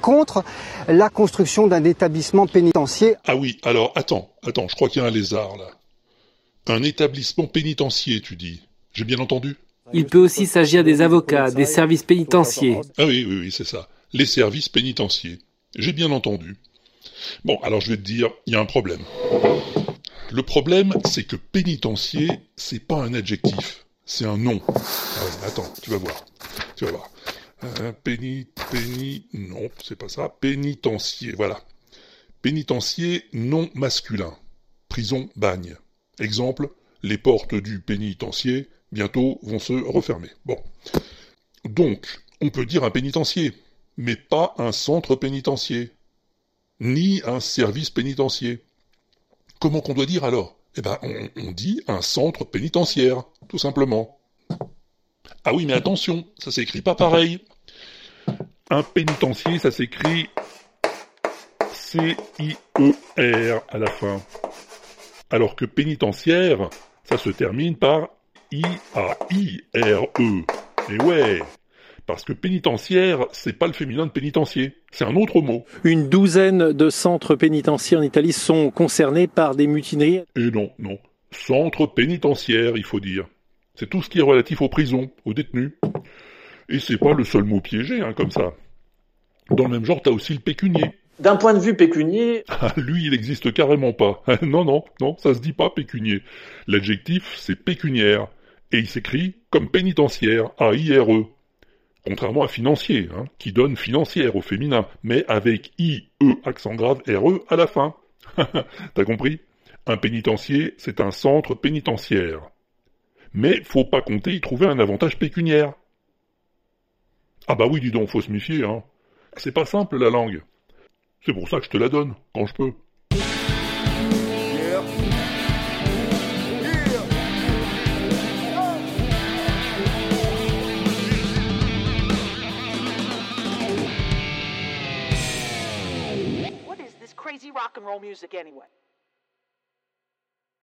contre la construction d'un établissement pénitentiaire. Ah oui, alors attends, attends, je crois qu'il y a un lézard là. Un établissement pénitentiaire, tu dis. J'ai bien entendu? Il peut aussi s'agir des avocats, des services pénitentiaires. Ah oui, oui, oui, c'est ça. Les services pénitentiaires. J'ai bien entendu. Bon, alors je vais te dire, il y a un problème. Le problème, c'est que pénitencier, c'est pas un adjectif, c'est un nom. Ah ouais, attends, tu vas voir. Tu vas voir. Euh, péni, non, c'est pas ça. Pénitencier, voilà. Pénitencier non masculin. Prison bagne. Exemple, les portes du pénitencier bientôt vont se refermer. Bon. Donc, on peut dire un pénitencier, mais pas un centre pénitentiaire, ni un service pénitentiaire. Comment qu'on doit dire alors? Eh ben, on, on dit un centre pénitentiaire, tout simplement. Ah oui, mais attention, ça s'écrit pas pareil. Un pénitencier, ça s'écrit C-I-E-R à la fin. Alors que pénitentiaire, ça se termine par I-A-I-R-E. Et ouais, parce que pénitentiaire, c'est pas le féminin de pénitencier, c'est un autre mot. Une douzaine de centres pénitentiaires en Italie sont concernés par des mutineries. Et non, non. Centre pénitentiaire, il faut dire. C'est tout ce qui est relatif aux prisons, aux détenus. Et c'est pas le seul mot piégé, hein, comme ça. Dans le même genre, t'as aussi le pécunier. D'un point de vue pécunier, Ah, lui, il existe carrément pas. non, non, non, ça se dit pas pécunier. L'adjectif, c'est pécuniaire. Et il s'écrit comme pénitentiaire, A-I-R-E. Contrairement à financier, hein, qui donne financière au féminin, mais avec I-E accent grave R-E à la fin. T'as compris? Un pénitencier, c'est un centre pénitentiaire. Mais faut pas compter y trouver un avantage pécuniaire. Ah bah oui, dis donc, faut se méfier, hein. C'est pas simple la langue. C'est pour ça que je te la donne, quand je peux.